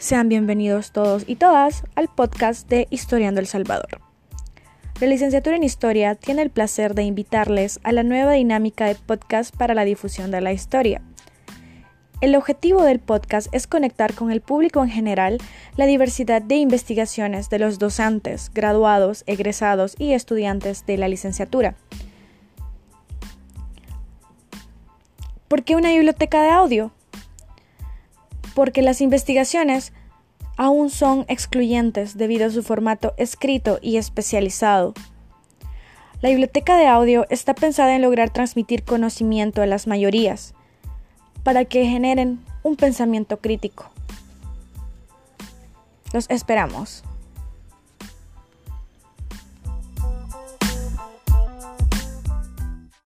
Sean bienvenidos todos y todas al podcast de Historiando El Salvador. La licenciatura en Historia tiene el placer de invitarles a la nueva dinámica de podcast para la difusión de la historia. El objetivo del podcast es conectar con el público en general la diversidad de investigaciones de los docentes, graduados, egresados y estudiantes de la licenciatura. ¿Por qué una biblioteca de audio? Porque las investigaciones aún son excluyentes debido a su formato escrito y especializado. La biblioteca de audio está pensada en lograr transmitir conocimiento a las mayorías, para que generen un pensamiento crítico. Los esperamos.